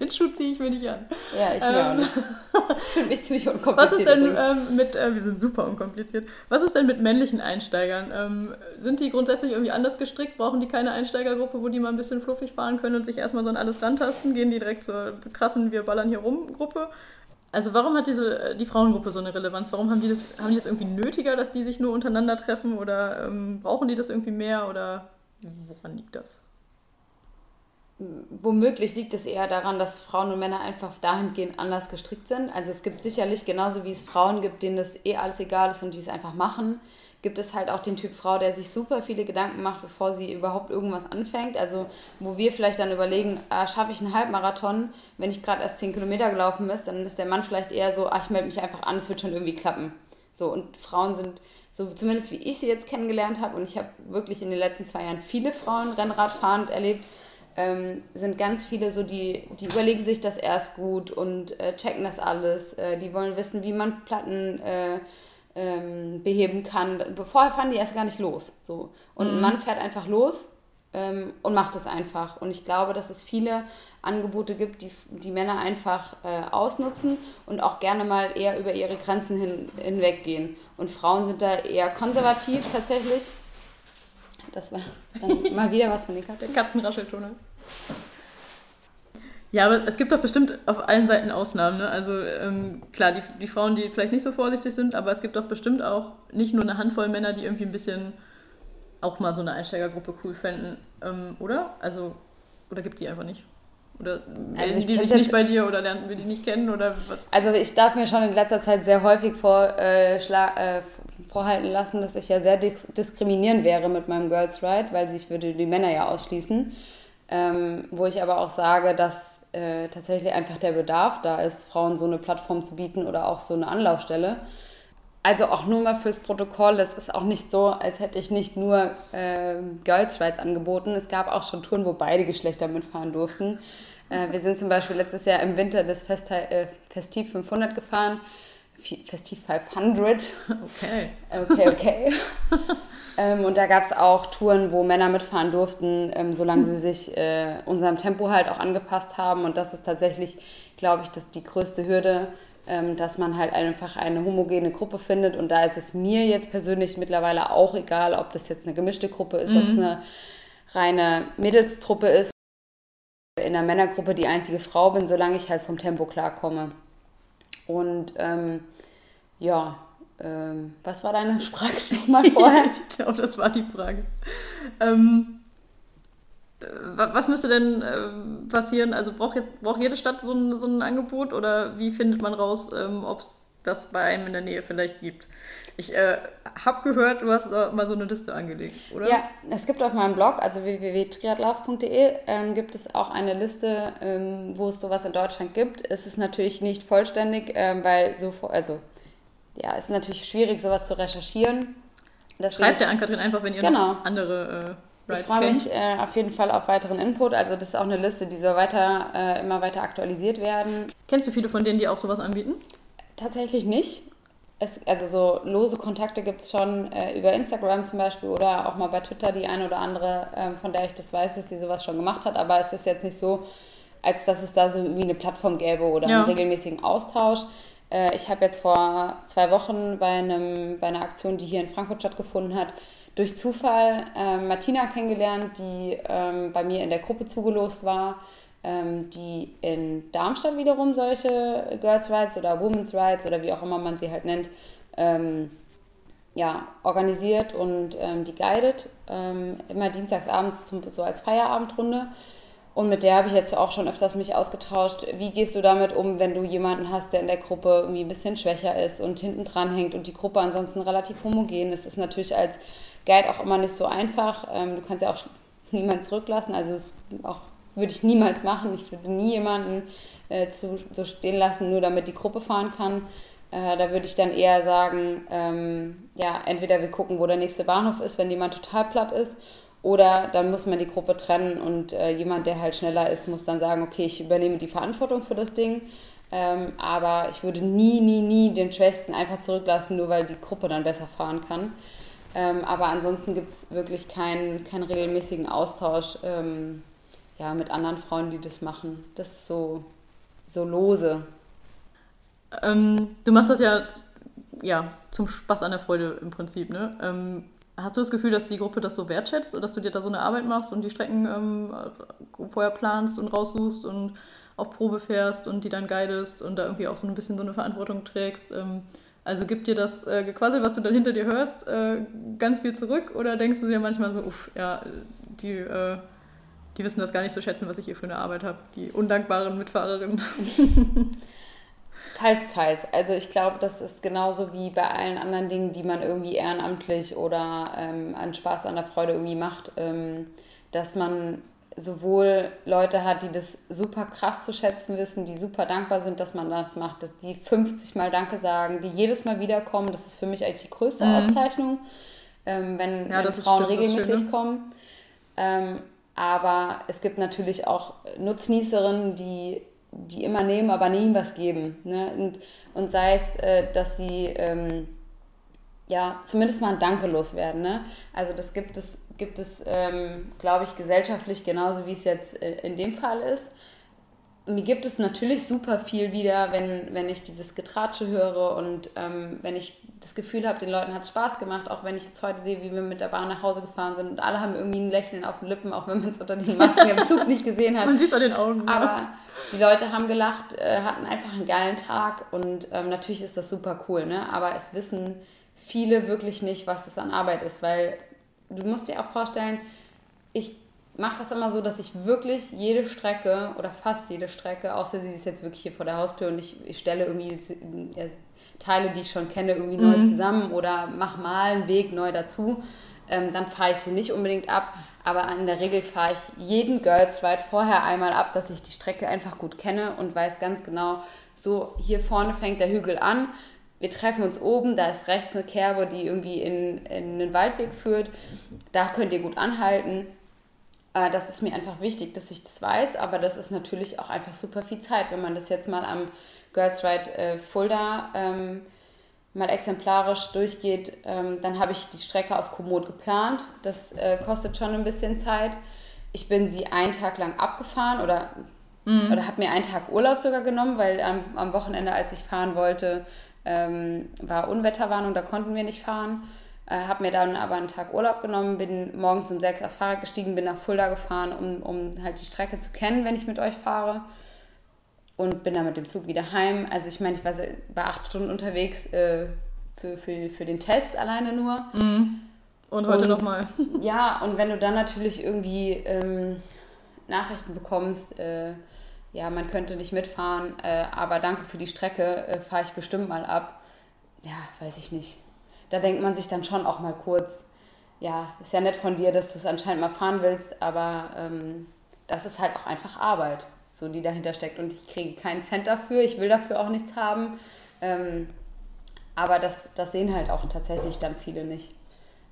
Den Schuh ziehe ich mir nicht an. Ja, ich mir ähm, auch nicht. Ich finde mich ziemlich unkompliziert. *laughs* Was ist denn ähm, mit, äh, wir sind super unkompliziert, was ist denn mit männlichen Einsteigern? Ähm, sind die grundsätzlich irgendwie anders gestrickt? Brauchen die keine Einsteigergruppe, wo die mal ein bisschen fluffig fahren können und sich erstmal so an alles rantasten? Gehen die direkt zur, zur krassen Wir ballern hier rum Gruppe? Also warum hat diese, die Frauengruppe so eine Relevanz? Warum haben die das, haben die das irgendwie nötiger, dass die sich nur untereinander treffen oder ähm, brauchen die das irgendwie mehr oder woran liegt das? womöglich liegt es eher daran, dass Frauen und Männer einfach dahingehend anders gestrickt sind. Also es gibt sicherlich genauso wie es Frauen gibt, denen das eh alles egal ist und die es einfach machen, gibt es halt auch den Typ Frau, der sich super viele Gedanken macht, bevor sie überhaupt irgendwas anfängt. Also wo wir vielleicht dann überlegen, ah, schaffe ich einen Halbmarathon, wenn ich gerade erst 10 Kilometer gelaufen bin, dann ist der Mann vielleicht eher so, ach, ich melde mich einfach an, es wird schon irgendwie klappen. So, und Frauen sind, so zumindest wie ich sie jetzt kennengelernt habe, und ich habe wirklich in den letzten zwei Jahren viele Frauen Rennradfahrend erlebt, ähm, sind ganz viele so, die, die überlegen sich das erst gut und äh, checken das alles. Äh, die wollen wissen, wie man Platten äh, ähm, beheben kann. Vorher fahren die erst gar nicht los. So. Und mhm. ein Mann fährt einfach los ähm, und macht es einfach. Und ich glaube, dass es viele Angebote gibt, die die Männer einfach äh, ausnutzen und auch gerne mal eher über ihre Grenzen hin, hinweggehen. Und Frauen sind da eher konservativ tatsächlich. Das war dann *laughs* mal wieder was von den Katzen. Katzenrascheltunnel. Ja, aber es gibt doch bestimmt auf allen Seiten Ausnahmen. Ne? Also ähm, klar, die, die Frauen, die vielleicht nicht so vorsichtig sind, aber es gibt doch bestimmt auch nicht nur eine Handvoll Männer, die irgendwie ein bisschen auch mal so eine Einsteigergruppe cool fänden, ähm, oder? Also, oder gibt die einfach nicht? Oder also die sich nicht bei dir oder lernen wir die nicht kennen oder was? Also ich darf mir schon in letzter Zeit sehr häufig vor, äh, äh, vorhalten lassen, dass ich ja sehr dis diskriminierend wäre mit meinem Girls Ride, weil sich würde die Männer ja ausschließen. Ähm, wo ich aber auch sage, dass äh, tatsächlich einfach der Bedarf da ist, Frauen so eine Plattform zu bieten oder auch so eine Anlaufstelle. Also auch nur mal fürs Protokoll, es ist auch nicht so, als hätte ich nicht nur äh, Girls Rides angeboten. Es gab auch schon Touren, wo beide Geschlechter mitfahren durften. Äh, wir sind zum Beispiel letztes Jahr im Winter das Fest, äh, Festiv 500 gefahren. Festiv 500. Okay. Okay, okay. *laughs* ähm, und da gab es auch Touren, wo Männer mitfahren durften, ähm, solange sie sich äh, unserem Tempo halt auch angepasst haben. Und das ist tatsächlich, glaube ich, das die größte Hürde, ähm, dass man halt einfach eine homogene Gruppe findet. Und da ist es mir jetzt persönlich mittlerweile auch egal, ob das jetzt eine gemischte Gruppe ist, mhm. ob es eine reine Mädelstruppe ist. In der Männergruppe die einzige Frau bin, solange ich halt vom Tempo klarkomme. Und ähm, ja, ähm, was war deine Frage nochmal vorher? *laughs* ich glaube, das war die Frage. Ähm, was müsste denn äh, passieren? Also braucht, jetzt, braucht jede Stadt so ein, so ein Angebot oder wie findet man raus, ähm, ob es das bei einem in der Nähe vielleicht gibt? Ich äh, habe gehört, du hast mal so eine Liste angelegt, oder? Ja, es gibt auf meinem Blog, also www.triathlaf.de, ähm, gibt es auch eine Liste, ähm, wo es sowas in Deutschland gibt. Es ist natürlich nicht vollständig, ähm, weil so, also ja, es ist natürlich schwierig, sowas zu recherchieren. Deswegen, Schreibt der Ankatrin einfach, wenn ihr genau. noch andere äh, Rides Ich freue mich äh, auf jeden Fall auf weiteren Input. Also das ist auch eine Liste, die soll weiter, äh, immer weiter aktualisiert werden. Kennst du viele von denen, die auch sowas anbieten? Tatsächlich nicht es, also so lose Kontakte gibt es schon äh, über Instagram zum Beispiel oder auch mal bei Twitter die eine oder andere, äh, von der ich das weiß, dass sie sowas schon gemacht hat. Aber es ist jetzt nicht so, als dass es da so wie eine Plattform gäbe oder ja. einen regelmäßigen Austausch. Äh, ich habe jetzt vor zwei Wochen bei, einem, bei einer Aktion, die hier in Frankfurt stattgefunden hat, durch Zufall äh, Martina kennengelernt, die ähm, bei mir in der Gruppe zugelost war ähm, die in Darmstadt wiederum solche Girls' Rights oder Women's Rights oder wie auch immer man sie halt nennt, ähm, ja, organisiert und ähm, die guidet. Ähm, immer dienstagsabends so als Feierabendrunde. Und mit der habe ich jetzt auch schon öfters mich ausgetauscht. Wie gehst du damit um, wenn du jemanden hast, der in der Gruppe irgendwie ein bisschen schwächer ist und hinten dran hängt und die Gruppe ansonsten relativ homogen ist? Das ist natürlich als Guide auch immer nicht so einfach. Ähm, du kannst ja auch *laughs* niemanden zurücklassen. Also ist auch würde ich niemals machen. Ich würde nie jemanden äh, zu, so stehen lassen, nur damit die Gruppe fahren kann. Äh, da würde ich dann eher sagen, ähm, ja, entweder wir gucken, wo der nächste Bahnhof ist, wenn jemand total platt ist, oder dann muss man die Gruppe trennen und äh, jemand, der halt schneller ist, muss dann sagen, okay, ich übernehme die Verantwortung für das Ding. Ähm, aber ich würde nie, nie, nie den Schwächsten einfach zurücklassen, nur weil die Gruppe dann besser fahren kann. Ähm, aber ansonsten gibt es wirklich keinen, keinen regelmäßigen Austausch. Ähm, ja, mit anderen Frauen, die das machen. Das ist so, so lose. Ähm, du machst das ja, ja zum Spaß an der Freude im Prinzip, ne? Hast du das Gefühl, dass die Gruppe das so wertschätzt, dass du dir da so eine Arbeit machst und die Strecken ähm, vorher planst und raussuchst und auf Probe fährst und die dann guidest und da irgendwie auch so ein bisschen so eine Verantwortung trägst? Ähm, also gibt dir das äh, Gequassel, was du dann hinter dir hörst, äh, ganz viel zurück oder denkst du dir manchmal so, uff, ja, die... Äh, die wissen das gar nicht zu schätzen, was ich hier für eine Arbeit habe. Die undankbaren Mitfahrerinnen. *laughs* Teils, teils. Also ich glaube, das ist genauso wie bei allen anderen Dingen, die man irgendwie ehrenamtlich oder ähm, an Spaß, an der Freude irgendwie macht, ähm, dass man sowohl Leute hat, die das super krass zu schätzen wissen, die super dankbar sind, dass man das macht, dass die 50 Mal Danke sagen, die jedes Mal wiederkommen. Das ist für mich eigentlich die größte mhm. Auszeichnung, ähm, wenn, ja, wenn Frauen regelmäßig kommen. Ähm, aber es gibt natürlich auch Nutznießerinnen, die die immer nehmen, aber nie was geben. Ne? Und, und sei es, äh, dass sie ähm, ja zumindest mal ein Danke loswerden. Ne? Also das gibt es, gibt es ähm, glaube ich, gesellschaftlich genauso, wie es jetzt äh, in dem Fall ist. Mir gibt es natürlich super viel wieder, wenn, wenn ich dieses Getratsche höre und ähm, wenn ich das Gefühl habe, den Leuten hat es Spaß gemacht, auch wenn ich jetzt heute sehe, wie wir mit der Bahn nach Hause gefahren sind und alle haben irgendwie ein Lächeln auf den Lippen, auch wenn man es unter den Masken im Zug nicht gesehen hat. *laughs* Man sieht es an den Augen. Aber ja die Leute haben gelacht, äh, hatten einfach einen geilen Tag und ähm, natürlich ist das super cool, ne? aber es wissen viele wirklich nicht, was es an Arbeit ist, weil du musst dir auch vorstellen, ich mache das immer so, dass ich wirklich jede Strecke oder fast jede Strecke, außer sie ist jetzt wirklich hier vor der Haustür und ich, ich stelle irgendwie Teile, die ich schon kenne, irgendwie mhm. neu zusammen oder mache mal einen Weg neu dazu, ähm, dann fahre ich sie nicht unbedingt ab. Aber in der Regel fahre ich jeden Girls Ride vorher einmal ab, dass ich die Strecke einfach gut kenne und weiß ganz genau, so hier vorne fängt der Hügel an. Wir treffen uns oben, da ist rechts eine Kerbe, die irgendwie in, in einen Waldweg führt. Da könnt ihr gut anhalten. Äh, das ist mir einfach wichtig, dass ich das weiß, aber das ist natürlich auch einfach super viel Zeit, wenn man das jetzt mal am Girls Ride äh, Fulda ähm, mal exemplarisch durchgeht, ähm, dann habe ich die Strecke auf Komoot geplant. Das äh, kostet schon ein bisschen Zeit. Ich bin sie einen Tag lang abgefahren oder, mhm. oder habe mir einen Tag Urlaub sogar genommen, weil am, am Wochenende, als ich fahren wollte, ähm, war Unwetterwarnung, da konnten wir nicht fahren. Äh, habe mir dann aber einen Tag Urlaub genommen, bin morgens um sechs auf Fahrrad gestiegen, bin nach Fulda gefahren, um, um halt die Strecke zu kennen, wenn ich mit euch fahre und bin dann mit dem Zug wieder heim. Also ich meine, ich war bei acht Stunden unterwegs äh, für, für, für den Test alleine nur. Mhm. Und heute nochmal. *laughs* Ja, und wenn du dann natürlich irgendwie ähm, Nachrichten bekommst, äh, ja, man könnte nicht mitfahren, äh, aber danke für die Strecke, äh, fahre ich bestimmt mal ab. Ja, weiß ich nicht. Da denkt man sich dann schon auch mal kurz, ja, ist ja nett von dir, dass du es anscheinend mal fahren willst, aber ähm, das ist halt auch einfach Arbeit so die dahinter steckt. Und ich kriege keinen Cent dafür, ich will dafür auch nichts haben. Ähm, aber das, das sehen halt auch tatsächlich dann viele nicht.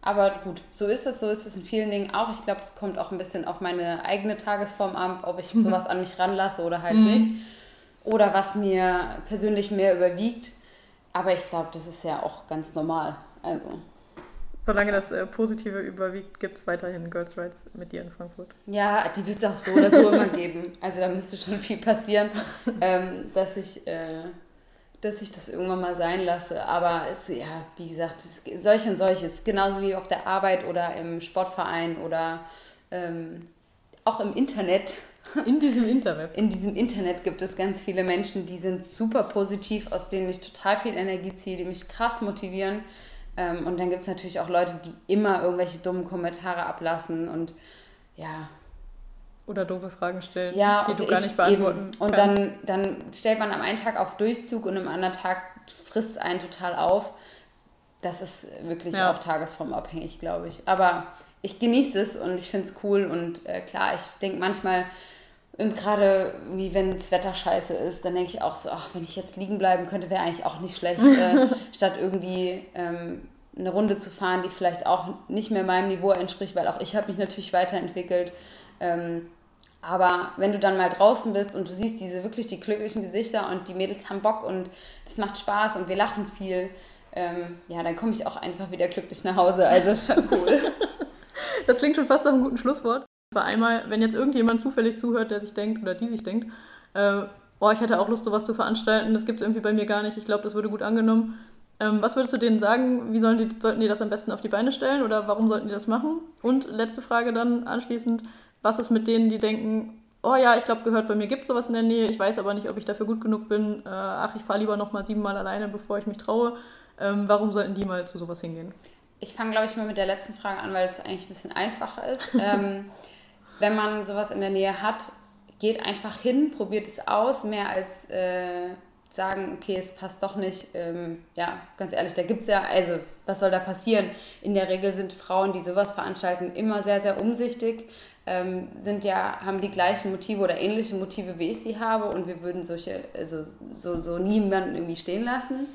Aber gut, so ist es, so ist es in vielen Dingen auch. Ich glaube, es kommt auch ein bisschen auf meine eigene Tagesform an, ob ich *laughs* sowas an mich ranlasse oder halt mhm. nicht. Oder was mir persönlich mehr überwiegt. Aber ich glaube, das ist ja auch ganz normal. Also. Solange das äh, Positive überwiegt, gibt es weiterhin Girls Rights mit dir in Frankfurt. Ja, die wird es auch so oder so *laughs* immer geben. Also da müsste schon viel passieren, ähm, dass, ich, äh, dass ich das irgendwann mal sein lasse. Aber es, ja, wie gesagt, es, solch und solches. Genauso wie auf der Arbeit oder im Sportverein oder ähm, auch im Internet. *laughs* In diesem Internet. In diesem Internet gibt es ganz viele Menschen, die sind super positiv, aus denen ich total viel Energie ziehe, die mich krass motivieren ähm, und dann gibt es natürlich auch Leute, die immer irgendwelche dummen Kommentare ablassen und ja. Oder doofe Fragen stellen, ja, die du gar nicht beantworten eben. Und dann, dann stellt man am einen Tag auf Durchzug und am anderen Tag frisst es einen total auf. Das ist wirklich ja. auch tagesformabhängig, glaube ich. Aber ich genieße es und ich finde es cool und äh, klar, ich denke manchmal, gerade wie wenn das Wetter scheiße ist, dann denke ich auch so, ach, wenn ich jetzt liegen bleiben könnte, wäre eigentlich auch nicht schlecht, äh, *laughs* statt irgendwie ähm, eine Runde zu fahren, die vielleicht auch nicht mehr meinem Niveau entspricht, weil auch ich habe mich natürlich weiterentwickelt. Ähm, aber wenn du dann mal draußen bist und du siehst diese wirklich die glücklichen Gesichter und die Mädels haben Bock und es macht Spaß und wir lachen viel, ähm, ja, dann komme ich auch einfach wieder glücklich nach Hause. Also ist schon cool. *laughs* Das klingt schon fast nach einem guten Schlusswort war einmal, wenn jetzt irgendjemand zufällig zuhört, der sich denkt oder die sich denkt, äh, oh, ich hätte auch Lust, sowas zu veranstalten, das gibt es irgendwie bei mir gar nicht, ich glaube, das würde gut angenommen. Ähm, was würdest du denen sagen? Wie sollen die, sollten die das am besten auf die Beine stellen oder warum sollten die das machen? Und letzte Frage dann anschließend, was ist mit denen, die denken, oh ja, ich glaube, gehört bei mir gibt sowas in der Nähe, ich weiß aber nicht, ob ich dafür gut genug bin, äh, ach, ich fahre lieber nochmal siebenmal alleine, bevor ich mich traue. Ähm, warum sollten die mal zu sowas hingehen? Ich fange, glaube ich, mal mit der letzten Frage an, weil es eigentlich ein bisschen einfacher ist. *laughs* ähm, wenn man sowas in der Nähe hat, geht einfach hin, probiert es aus, mehr als äh, sagen, okay, es passt doch nicht. Ähm, ja, ganz ehrlich, da gibt es ja, also was soll da passieren? In der Regel sind Frauen, die sowas veranstalten, immer sehr, sehr umsichtig, ähm, sind ja, haben die gleichen Motive oder ähnliche Motive, wie ich sie habe und wir würden solche, also so, so niemanden irgendwie stehen lassen.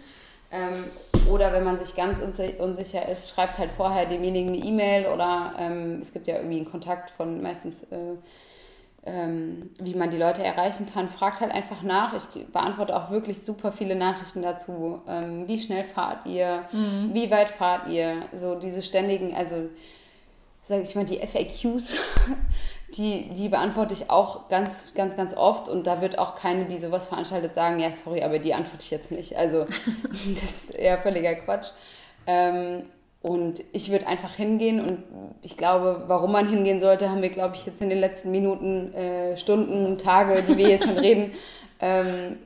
Ähm, oder wenn man sich ganz unsicher ist, schreibt halt vorher demjenigen eine E-Mail oder ähm, es gibt ja irgendwie einen Kontakt von meistens äh, ähm, wie man die Leute erreichen kann, fragt halt einfach nach. Ich beantworte auch wirklich super viele Nachrichten dazu. Ähm, wie schnell fahrt ihr? Mhm. Wie weit fahrt ihr? So diese ständigen, also sage ich mal, die FAQs, die, die beantworte ich auch ganz, ganz, ganz oft und da wird auch keine, die sowas veranstaltet, sagen, ja, sorry, aber die antworte ich jetzt nicht. Also *laughs* *laughs* das ist eher völliger Quatsch. Ähm, und ich würde einfach hingehen und ich glaube, warum man hingehen sollte, haben wir, glaube ich, jetzt in den letzten Minuten, äh, Stunden, Tage, die wir jetzt schon *laughs* reden, ähm,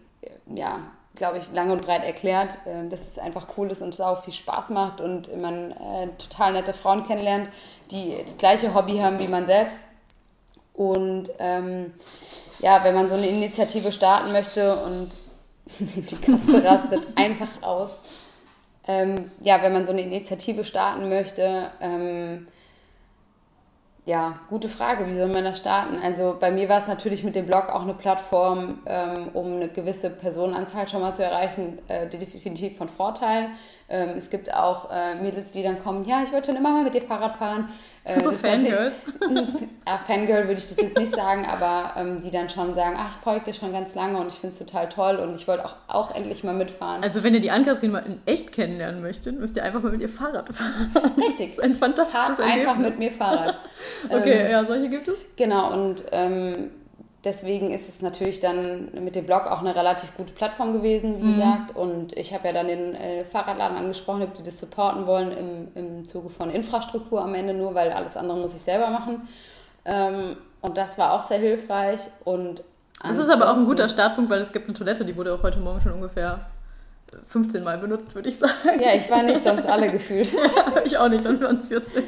ja, glaube ich, lang und breit erklärt, äh, dass es einfach cool ist und sau viel Spaß macht und man äh, total nette Frauen kennenlernt, die das gleiche Hobby haben wie man selbst. Und ähm, ja, wenn man so eine Initiative starten möchte und *laughs* die Katze rastet *laughs* einfach aus ähm, ja, wenn man so eine Initiative starten möchte, ähm, ja, gute Frage, wie soll man das starten? Also bei mir war es natürlich mit dem Blog auch eine Plattform, ähm, um eine gewisse Personenanzahl schon mal zu erreichen, äh, definitiv von Vorteil. Ähm, es gibt auch äh, Mädels, die dann kommen, ja, ich wollte schon immer mal mit dir Fahrrad fahren. Äh, so Fangirl? ja, *laughs* Fangirl würde ich das jetzt nicht sagen, aber ähm, die dann schon sagen, ach, ich folge dir schon ganz lange und ich finde es total toll und ich wollte auch, auch endlich mal mitfahren. Also wenn ihr die Ann-Kathrin mal in echt kennenlernen möchtet, müsst ihr einfach mal mit ihr Fahrrad fahren. *laughs* Richtig. Das ist ein fantastisches Fahrt einfach mit mir Fahrrad. *laughs* okay, ähm, ja, solche gibt es. Genau, und ähm, deswegen ist es natürlich dann mit dem Blog auch eine relativ gute Plattform gewesen, wie mhm. gesagt. Und ich habe ja dann den äh, Fahrradladen angesprochen, ob die das supporten wollen im, im Zuge von Infrastruktur am Ende nur, weil alles andere muss ich selber machen. Ähm, und das war auch sehr hilfreich. Und das ist aber auch ein guter Startpunkt, weil es gibt eine Toilette, die wurde auch heute Morgen schon ungefähr 15 Mal benutzt, würde ich *laughs* sagen. Ja, ich war nicht sonst alle gefühlt. *laughs* ich auch nicht, dann waren es 14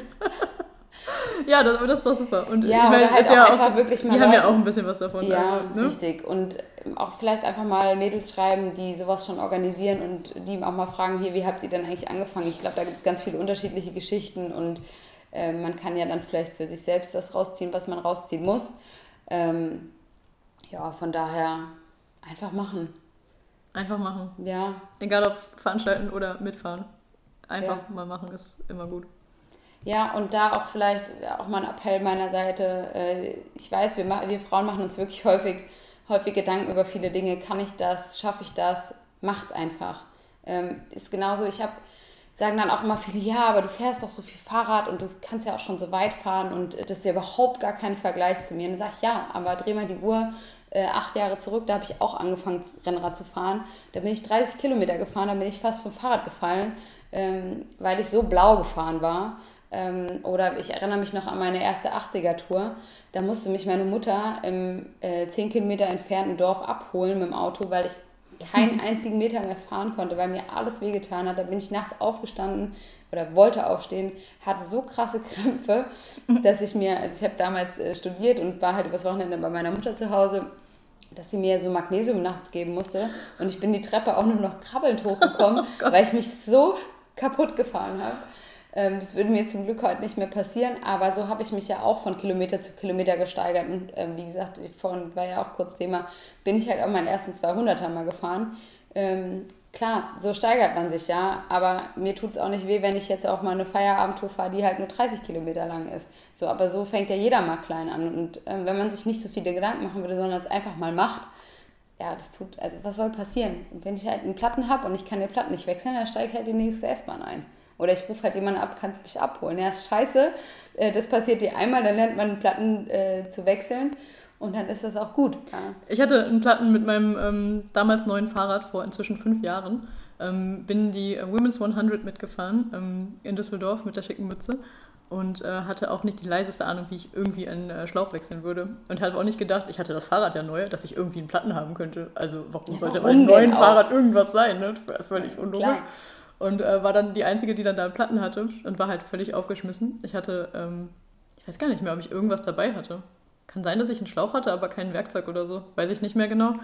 ja, das, aber das ist doch super. Und ja, ich oder halt auch ja einfach auch, wirklich mal. Die haben ja auch ein bisschen was davon. Ja, also, ne? richtig. Und auch vielleicht einfach mal Mädels schreiben, die sowas schon organisieren und die auch mal fragen, hier, wie habt ihr denn eigentlich angefangen? Ich glaube, da gibt es ganz viele unterschiedliche Geschichten und äh, man kann ja dann vielleicht für sich selbst das rausziehen, was man rausziehen muss. Ähm, ja, von daher einfach machen. Einfach machen. Ja. Egal ob veranstalten oder mitfahren. Einfach ja. mal machen ist immer gut. Ja, und da auch vielleicht auch mal ein Appell meiner Seite. Äh, ich weiß, wir, wir Frauen machen uns wirklich häufig, häufig Gedanken über viele Dinge. Kann ich das? Schaffe ich das? Macht's einfach. Ähm, ist genauso, ich habe, sagen dann auch immer viele, ja, aber du fährst doch so viel Fahrrad und du kannst ja auch schon so weit fahren und das ist ja überhaupt gar kein Vergleich zu mir. Und dann sage ich, ja, aber dreh mal die Uhr äh, acht Jahre zurück, da habe ich auch angefangen, Rennrad zu fahren. Da bin ich 30 Kilometer gefahren, da bin ich fast vom Fahrrad gefallen, ähm, weil ich so blau gefahren war. Ähm, oder ich erinnere mich noch an meine erste 80er-Tour. Da musste mich meine Mutter im äh, 10 Kilometer entfernten Dorf abholen mit dem Auto, weil ich keinen *laughs* einzigen Meter mehr fahren konnte, weil mir alles wehgetan hat. Da bin ich nachts aufgestanden oder wollte aufstehen, hatte so krasse Krämpfe, *laughs* dass ich mir, also ich habe damals äh, studiert und war halt übers Wochenende bei meiner Mutter zu Hause, dass sie mir so Magnesium nachts geben musste. Und ich bin die Treppe auch nur noch krabbelnd hochgekommen, *laughs* oh weil ich mich so kaputt gefahren habe. Ähm, das würde mir zum Glück heute nicht mehr passieren, aber so habe ich mich ja auch von Kilometer zu Kilometer gesteigert. Und ähm, wie gesagt, vorhin war ja auch kurz Thema, bin ich halt auch meinen ersten 200er mal gefahren. Ähm, klar, so steigert man sich ja, aber mir tut es auch nicht weh, wenn ich jetzt auch mal eine Feierabendtour fahre, die halt nur 30 Kilometer lang ist. So, aber so fängt ja jeder mal klein an. Und ähm, wenn man sich nicht so viele Gedanken machen würde, sondern es einfach mal macht, ja, das tut, also was soll passieren? Wenn ich halt einen Platten habe und ich kann den Platten nicht wechseln, dann steige ich halt die nächste S-Bahn ein. Oder ich rufe halt jemanden ab, kannst mich abholen. Ja, ist scheiße. Äh, das passiert dir einmal, dann lernt man Platten äh, zu wechseln. Und dann ist das auch gut. Ja. Ich hatte einen Platten mit meinem ähm, damals neuen Fahrrad vor inzwischen fünf Jahren. Ähm, bin die äh, Women's 100 mitgefahren ähm, in Düsseldorf mit der schicken Mütze und äh, hatte auch nicht die leiseste Ahnung, wie ich irgendwie einen äh, Schlauch wechseln würde. Und habe auch nicht gedacht, ich hatte das Fahrrad ja neu, dass ich irgendwie einen Platten haben könnte. Also warum ja, sollte warum einem neuen Fahrrad irgendwas sein? Ne? Völlig unlogisch. Und äh, war dann die Einzige, die dann da Platten hatte und war halt völlig aufgeschmissen. Ich hatte, ähm, ich weiß gar nicht mehr, ob ich irgendwas dabei hatte. Kann sein, dass ich einen Schlauch hatte, aber kein Werkzeug oder so. Weiß ich nicht mehr genau.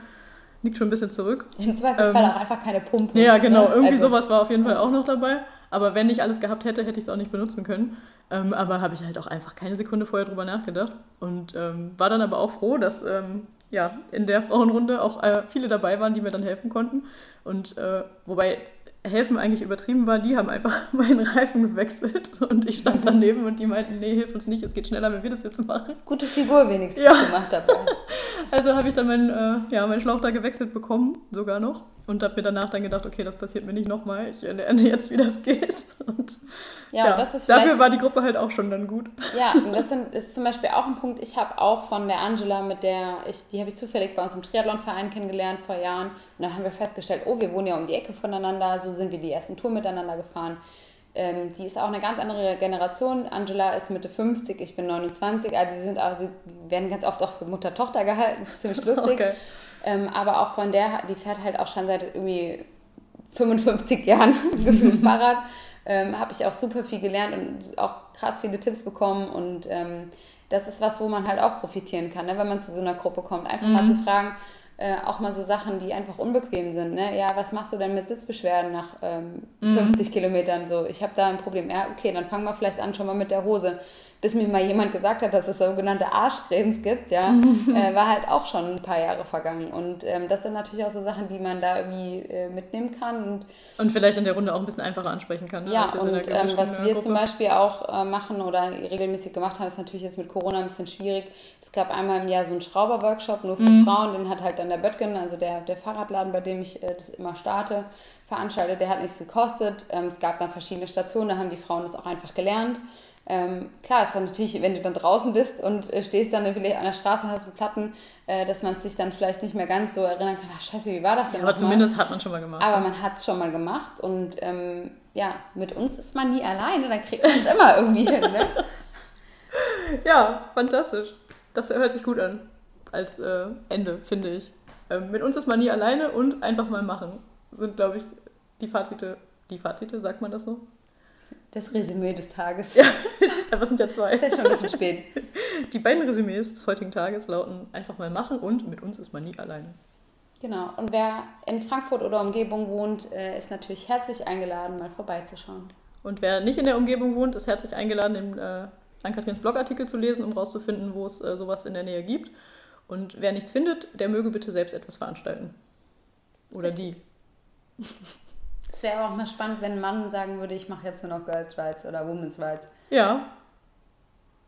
Liegt schon ein bisschen zurück. Im Zweifelsfall ähm, auch einfach keine Pumpe. Ja, genau. Ne? Irgendwie also, sowas war auf jeden Fall auch noch dabei. Aber wenn ich alles gehabt hätte, hätte ich es auch nicht benutzen können. Ähm, aber habe ich halt auch einfach keine Sekunde vorher drüber nachgedacht. Und ähm, war dann aber auch froh, dass ähm, ja, in der Frauenrunde auch äh, viele dabei waren, die mir dann helfen konnten. Und äh, wobei helfen eigentlich übertrieben war, die haben einfach *laughs* meinen Reifen gewechselt und ich stand daneben und die meinten, nee, hilf uns nicht, es geht schneller, wenn wir das jetzt machen. Gute Figur wenigstens ja. gemacht dabei. *laughs* Also habe ich dann meinen, äh, ja, meinen Schlauch da gewechselt bekommen, sogar noch und habe mir danach dann gedacht, okay, das passiert mir nicht nochmal. Ich lerne jetzt, wie das geht. Und ja, ja das ist dafür war die Gruppe halt auch schon dann gut. Ja, und das sind, ist zum Beispiel auch ein Punkt. Ich habe auch von der Angela, mit der ich, die habe ich zufällig bei uns im Triathlonverein kennengelernt vor Jahren. Und dann haben wir festgestellt, oh, wir wohnen ja um die Ecke voneinander. So sind wir die ersten Tour miteinander gefahren. Ähm, die ist auch eine ganz andere Generation. Angela ist Mitte 50, ich bin 29. Also wir sind auch, sie werden ganz oft auch für Mutter-Tochter gehalten. Das ist ziemlich *laughs* lustig. Okay. Ähm, aber auch von der, die fährt halt auch schon seit irgendwie 55 *laughs* Jahren *laughs* gefühlt Fahrrad. Ähm, habe ich auch super viel gelernt und auch krass viele Tipps bekommen. Und ähm, das ist was, wo man halt auch profitieren kann, ne? wenn man zu so einer Gruppe kommt. Einfach mhm. mal zu fragen, äh, auch mal so Sachen, die einfach unbequem sind. Ne? Ja, was machst du denn mit Sitzbeschwerden nach ähm, mhm. 50 Kilometern? So, ich habe da ein Problem. Ja, okay, dann fangen wir vielleicht an schon mal mit der Hose bis mir mal jemand gesagt hat, dass es sogenannte Arschcremes gibt, ja, *laughs* äh, war halt auch schon ein paar Jahre vergangen. Und ähm, das sind natürlich auch so Sachen, die man da irgendwie äh, mitnehmen kann. Und, und vielleicht in der Runde auch ein bisschen einfacher ansprechen kann. Ne? Ja, und ähm, was wir Gruppe. zum Beispiel auch äh, machen oder regelmäßig gemacht haben, ist natürlich jetzt mit Corona ein bisschen schwierig. Es gab einmal im Jahr so einen Schrauberworkshop nur für mhm. Frauen, den hat halt dann der Böttgen, also der, der Fahrradladen, bei dem ich äh, das immer starte, veranstaltet. Der hat nichts gekostet. Ähm, es gab dann verschiedene Stationen, da haben die Frauen das auch einfach gelernt. Ähm, klar, ist dann natürlich, wenn du dann draußen bist und äh, stehst dann vielleicht an der Straße und hast mit Platten, äh, dass man sich dann vielleicht nicht mehr ganz so erinnern kann, ach scheiße, wie war das denn? Ja, aber zumindest hat man schon mal gemacht. Aber man hat es schon mal gemacht und ähm, ja, mit uns ist man nie alleine, dann kriegt man es immer irgendwie hin. Ne? *laughs* Ja, fantastisch. Das hört sich gut an als äh, Ende, finde ich. Ähm, mit uns ist man nie alleine und einfach mal machen. Sind, glaube ich, die Fazite, die Fazite, sagt man das so? Das Resümee des Tages. Ja, *laughs* aber sind ja zwei. Das ist ja schon ein bisschen spät. *laughs* Die beiden Resümees des heutigen Tages lauten einfach mal machen und mit uns ist man nie alleine. Genau. Und wer in Frankfurt oder Umgebung wohnt, äh, ist natürlich herzlich eingeladen, mal vorbeizuschauen. Und wer nicht in der Umgebung wohnt, ist herzlich eingeladen, den äh, Ann-Kathrins Blogartikel zu lesen, um rauszufinden, wo es äh, sowas in der Nähe gibt. Und wer nichts findet, der möge bitte selbst etwas veranstalten. Oder die. *laughs* Es wäre auch mal spannend, wenn ein Mann sagen würde, ich mache jetzt nur noch Girls Rights oder Women's Rights. Ja.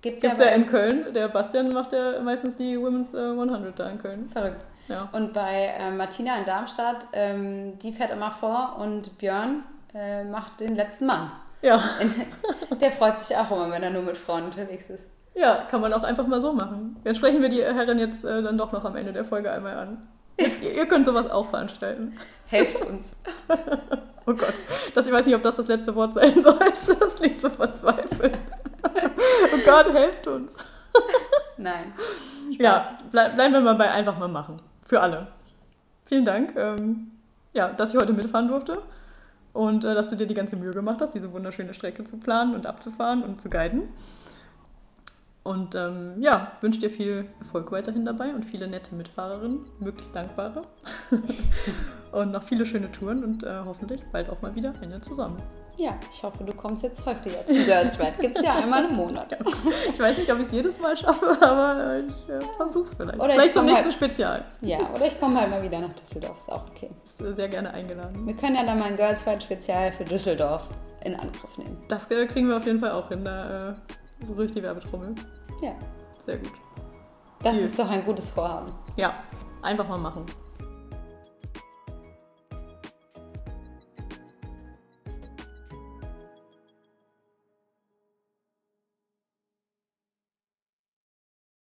Gibt es ja, ja in Köln. Der Bastian macht ja meistens die Women's 100 äh, da in Köln. Verrückt. Ja. Und bei äh, Martina in Darmstadt, ähm, die fährt immer vor und Björn äh, macht den letzten Mann. Ja. *laughs* Der freut sich auch immer, wenn er nur mit Frauen unterwegs ist. Ja, kann man auch einfach mal so machen. Dann sprechen wir die Herren jetzt äh, dann doch noch am Ende der Folge einmal an. *laughs* ihr, ihr könnt sowas auch veranstalten. Helft uns. *laughs* Oh Gott, das, ich weiß nicht, ob das das letzte Wort sein *laughs* sollte. Das klingt so verzweifelt. Oh Gott, helft uns. Nein. Spaß. Ja, bleib, bleiben wir mal bei einfach mal machen. Für alle. Vielen Dank, ähm, ja, dass ich heute mitfahren durfte und äh, dass du dir die ganze Mühe gemacht hast, diese wunderschöne Strecke zu planen und abzufahren und zu guiden. Und ähm, ja, wünsche dir viel Erfolg weiterhin dabei und viele nette Mitfahrerinnen, möglichst dankbare. *laughs* und noch viele schöne Touren und äh, hoffentlich bald auch mal wieder eine zusammen. Ja, ich hoffe, du kommst jetzt häufiger zum Girls Ride. Gibt es ja einmal im Monat. Ja. *laughs* Ich weiß nicht, ob ich es jedes Mal schaffe, *laughs* aber ich äh, versuche es vielleicht. Oder vielleicht zum nächsten halt, Spezial. Ja, oder ich komme halt mal wieder nach Düsseldorf, ist auch okay. Ist sehr gerne eingeladen. Wir können ja dann mal ein Girls Ride Spezial für Düsseldorf in Angriff nehmen. Das äh, kriegen wir auf jeden Fall auch hin. Da äh, ich die Werbetrommel. Ja. Sehr gut. Das Viel. ist doch ein gutes Vorhaben. Ja, einfach mal machen.